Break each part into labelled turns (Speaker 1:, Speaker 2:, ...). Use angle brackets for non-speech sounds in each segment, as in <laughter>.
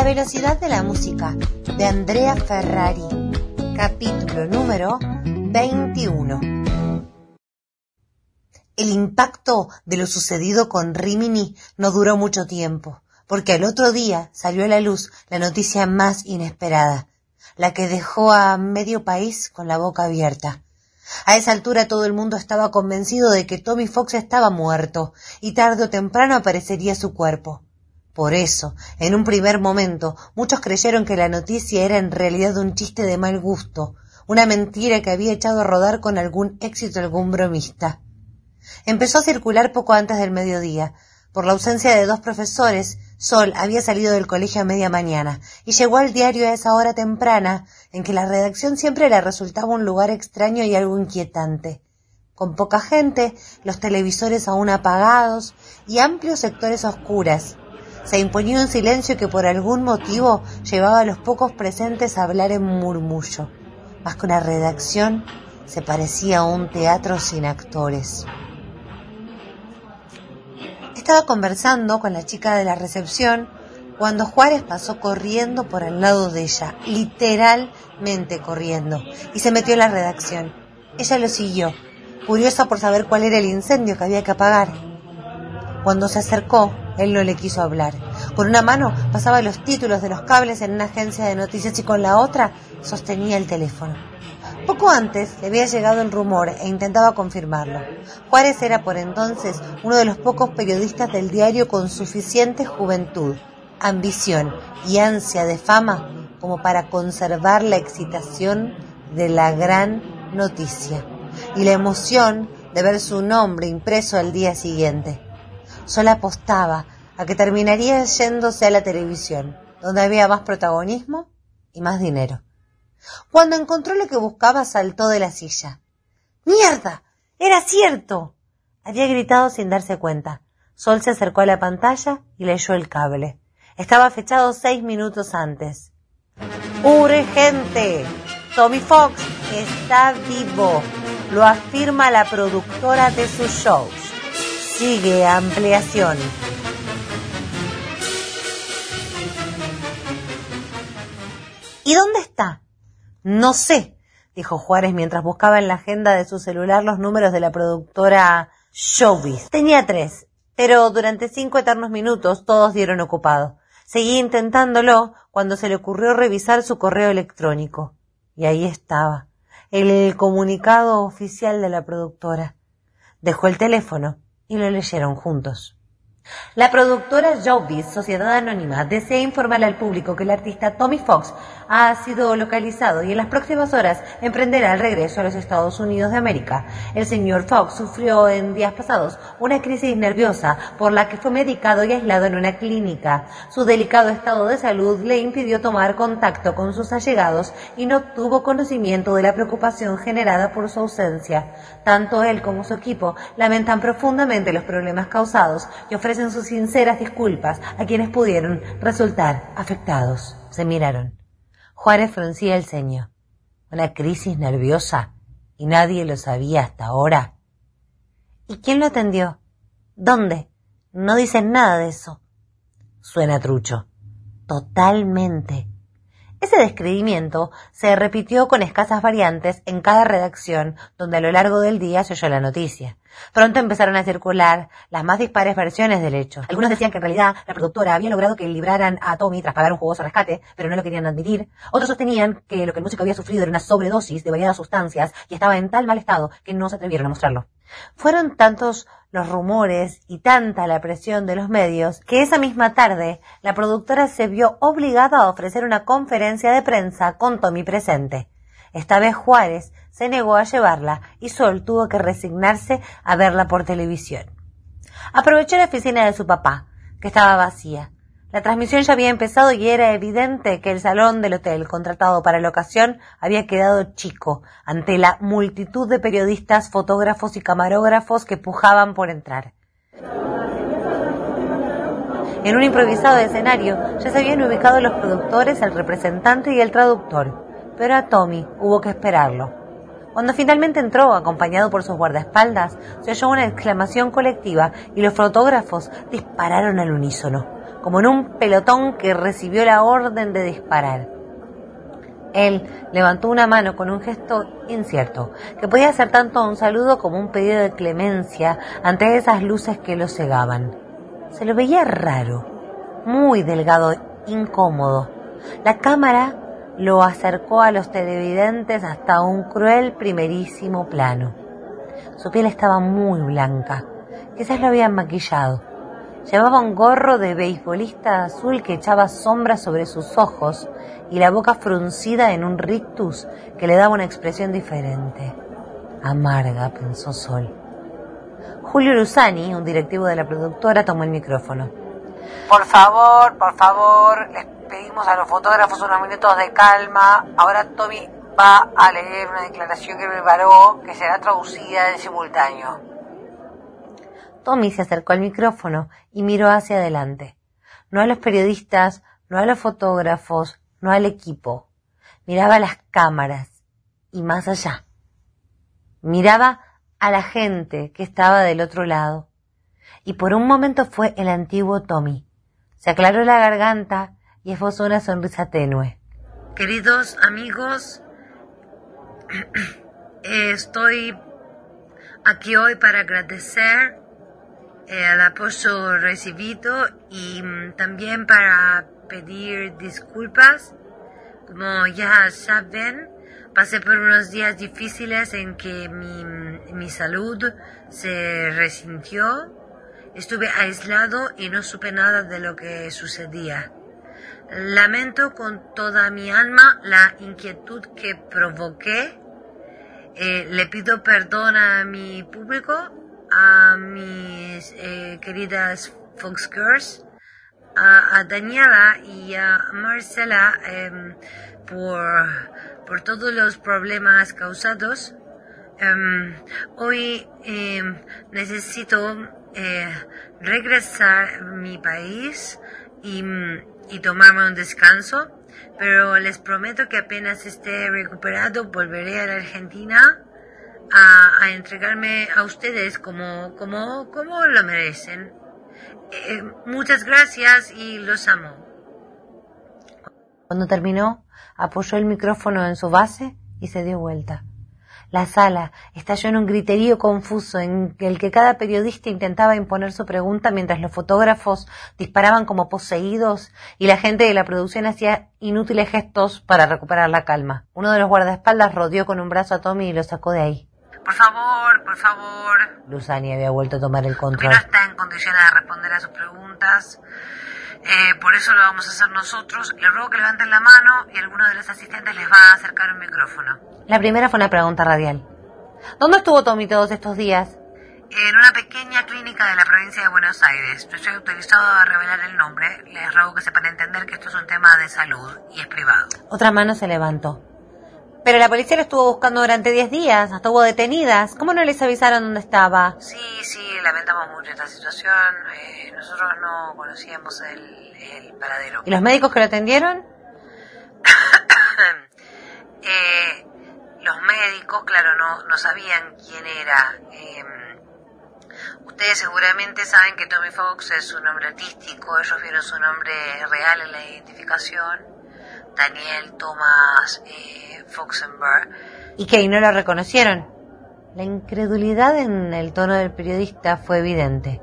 Speaker 1: La velocidad de la música de Andrea Ferrari, capítulo número 21. El impacto de lo sucedido con Rimini no duró mucho tiempo, porque al otro día salió a la luz la noticia más inesperada, la que dejó a medio país con la boca abierta. A esa altura todo el mundo estaba convencido de que Tommy Fox estaba muerto y tarde o temprano aparecería su cuerpo. Por eso, en un primer momento, muchos creyeron que la noticia era en realidad un chiste de mal gusto, una mentira que había echado a rodar con algún éxito algún bromista. Empezó a circular poco antes del mediodía. Por la ausencia de dos profesores, Sol había salido del colegio a media mañana y llegó al diario a esa hora temprana en que la redacción siempre le resultaba un lugar extraño y algo inquietante. Con poca gente, los televisores aún apagados y amplios sectores oscuras. Se imponía un silencio que por algún motivo llevaba a los pocos presentes a hablar en murmullo. Más que una redacción, se parecía a un teatro sin actores. Estaba conversando con la chica de la recepción cuando Juárez pasó corriendo por al lado de ella, literalmente corriendo, y se metió en la redacción. Ella lo siguió, curiosa por saber cuál era el incendio que había que apagar. Cuando se acercó, él no le quiso hablar. Con una mano pasaba los títulos de los cables en una agencia de noticias y con la otra sostenía el teléfono. Poco antes le había llegado el rumor e intentaba confirmarlo. Juárez era por entonces uno de los pocos periodistas del diario con suficiente juventud, ambición y ansia de fama como para conservar la excitación de la gran noticia y la emoción de ver su nombre impreso al día siguiente. Solo apostaba a que terminaría yéndose a la televisión, donde había más protagonismo y más dinero. Cuando encontró lo que buscaba, saltó de la silla. ¡Mierda! ¡Era cierto! Había gritado sin darse cuenta. Sol se acercó a la pantalla y leyó el cable. Estaba fechado seis minutos antes. ¡Urgente! Tommy Fox está vivo. Lo afirma la productora de sus shows. Sigue ampliación. ¿Y dónde está? No sé, dijo Juárez mientras buscaba en la agenda de su celular los números de la productora Showbiz. Tenía tres, pero durante cinco eternos minutos todos dieron ocupado. Seguía intentándolo cuando se le ocurrió revisar su correo electrónico. Y ahí estaba, el comunicado oficial de la productora. Dejó el teléfono y lo leyeron juntos. La productora Showbiz, Sociedad Anónima, desea informar al público que el artista Tommy Fox ha sido localizado y en las próximas horas emprenderá el regreso a los Estados Unidos de América. El señor Fox sufrió en días pasados una crisis nerviosa por la que fue medicado y aislado en una clínica. Su delicado estado de salud le impidió tomar contacto con sus allegados y no tuvo conocimiento de la preocupación generada por su ausencia. Tanto él como su equipo lamentan profundamente los problemas causados y ofrecen sus sinceras disculpas a quienes pudieron resultar afectados. Se miraron. Juárez fruncía el ceño. Una crisis nerviosa y nadie lo sabía hasta ahora. ¿Y quién lo atendió? ¿Dónde? No dicen nada de eso. Suena trucho. Totalmente. Ese describimiento se repitió con escasas variantes en cada redacción donde a lo largo del día se oyó la noticia. Pronto empezaron a circular las más dispares versiones del hecho. Algunos decían que en realidad la productora había logrado que libraran a Tommy tras pagar un jugoso rescate, pero no lo querían admitir. Otros sostenían que lo que el músico había sufrido era una sobredosis de variadas sustancias y estaba en tal mal estado que no se atrevieron a mostrarlo. Fueron tantos los rumores y tanta la presión de los medios que esa misma tarde la productora se vio obligada a ofrecer una conferencia de prensa con Tommy presente. Esta vez Juárez se negó a llevarla y Sol tuvo que resignarse a verla por televisión. Aprovechó la oficina de su papá, que estaba vacía. La transmisión ya había empezado y era evidente que el salón del hotel contratado para la ocasión había quedado chico ante la multitud de periodistas, fotógrafos y camarógrafos que pujaban por entrar. En un improvisado escenario ya se habían ubicado los productores, el representante y el traductor, pero a Tommy hubo que esperarlo. Cuando finalmente entró, acompañado por sus guardaespaldas, se oyó una exclamación colectiva y los fotógrafos dispararon al unísono. como en un pelotón que recibió la orden de disparar. Él levantó una mano con un gesto incierto, que podía ser tanto un saludo como un pedido de clemencia ante esas luces que lo cegaban. Se lo veía raro, muy delgado, incómodo. La cámara lo acercó a los televidentes hasta un cruel primerísimo plano. Su piel estaba muy blanca, quizás lo habían maquillado. Llevaba un gorro de beisbolista azul que echaba sombra sobre sus ojos y la boca fruncida en un rictus que le daba una expresión diferente. Amarga, pensó Sol. Julio Luzani, un directivo de la productora, tomó el micrófono.
Speaker 2: Por favor, por favor, pedimos a los fotógrafos unos minutos de calma. Ahora Tommy va a leer una declaración que preparó que será traducida en simultáneo.
Speaker 1: Tommy se acercó al micrófono y miró hacia adelante. No a los periodistas, no a los fotógrafos, no al equipo. Miraba las cámaras y más allá. Miraba a la gente que estaba del otro lado. Y por un momento fue el antiguo Tommy. Se aclaró la garganta y esbozó una sonrisa tenue.
Speaker 2: Queridos amigos, <clears throat> estoy aquí hoy para agradecer el apoyo recibido y mm, también para pedir disculpas. Como ya saben, pasé por unos días difíciles en que mi, mi salud se resintió. Estuve aislado y no supe nada de lo que sucedía. Lamento con toda mi alma la inquietud que provoqué. Eh, le pido perdón a mi público, a mis eh, queridas Fox Girls, a, Daniela y a Marcela em, por, por todos los problemas causados. Em, hoy em, necesito eh, regresar a mi país y, y tomarme un descanso, pero les prometo que apenas esté recuperado volveré a la Argentina a, a entregarme a ustedes como, como, como lo merecen. Eh, muchas gracias y los amo.
Speaker 1: Cuando terminó, apoyó el micrófono en su base y se dio vuelta. La sala estalló en un griterío confuso en el que cada periodista intentaba imponer su pregunta mientras los fotógrafos disparaban como poseídos y la gente de la producción hacía inútiles gestos para recuperar la calma. Uno de los guardaespaldas rodeó con un brazo a Tommy y lo sacó de ahí.
Speaker 2: Por favor, por favor.
Speaker 1: Luzani había vuelto a tomar el control.
Speaker 2: no está en condiciones de responder a sus preguntas. Eh, por eso lo vamos a hacer nosotros. Les ruego que levanten la mano y alguno de los asistentes les va a acercar un micrófono.
Speaker 1: La primera fue una pregunta radial. ¿Dónde estuvo Tommy todos estos días?
Speaker 2: En una pequeña clínica de la provincia de Buenos Aires. No estoy autorizado a revelar el nombre. Les ruego que sepan entender que esto es un tema de salud y es privado.
Speaker 1: Otra mano se levantó. Pero la policía lo estuvo buscando durante 10 días, hasta hubo detenidas. ¿Cómo no les avisaron dónde estaba?
Speaker 2: Sí, sí, lamentamos mucho esta situación. Eh, nosotros no conocíamos el, el, paradero.
Speaker 1: ¿Y los médicos que lo atendieron? <coughs>
Speaker 2: eh, los médicos, claro, no, no sabían quién era. Eh, ustedes seguramente saben que Tommy Fox es un nombre artístico, ellos vieron su nombre real en la identificación Daniel Thomas eh, Foxenberg.
Speaker 1: ¿Y qué? ¿Y no lo reconocieron? La incredulidad en el tono del periodista fue evidente.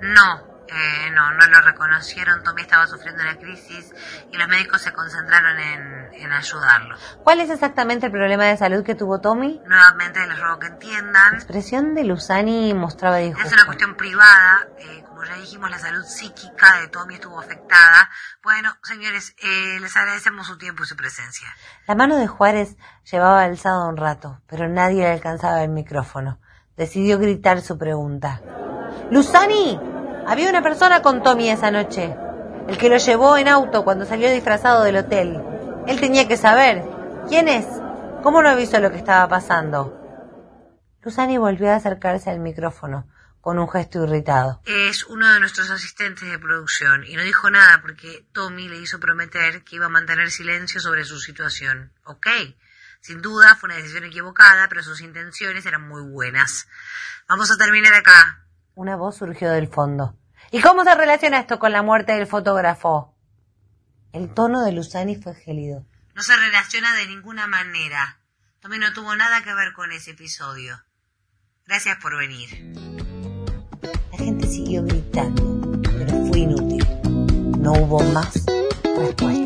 Speaker 2: No, eh, no, no lo reconocieron. Tommy estaba sufriendo una crisis y los médicos se concentraron en, en, ayudarlo.
Speaker 1: ¿Cuál es exactamente el problema de salud que tuvo Tommy?
Speaker 2: Nuevamente les ruego que entiendan.
Speaker 1: La expresión de Luzani mostraba disgusto.
Speaker 2: Es una cuestión privada. Eh, como ya dijimos, la salud psíquica de Tommy estuvo afectada. Bueno, señores, eh, les agradecemos su tiempo y su presencia.
Speaker 1: La mano de Juárez llevaba alzado un rato, pero nadie le alcanzaba el micrófono. Decidió gritar su pregunta. ¡Luzani! Había una persona con Tommy esa noche. El que lo llevó en auto cuando salió disfrazado del hotel. Él tenía que saber. ¿Quién es? ¿Cómo no avisó lo que estaba pasando? Luzani volvió a acercarse al micrófono con un gesto irritado.
Speaker 2: Es uno de nuestros asistentes de producción y no dijo nada porque Tommy le hizo prometer que iba a mantener silencio sobre su situación. ¿Ok? Sin duda fue una decisión equivocada, pero sus intenciones eran muy buenas. Vamos a terminar acá.
Speaker 1: Una voz surgió del fondo. ¿Y cómo se relaciona esto con la muerte del fotógrafo? El tono de Luzani fue gélido.
Speaker 2: No se relaciona de ninguna manera. Tommy no tuvo nada que ver con ese episodio. Gracias por venir.
Speaker 1: La gente siguió gritando, pero fue inútil. No hubo más respuesta.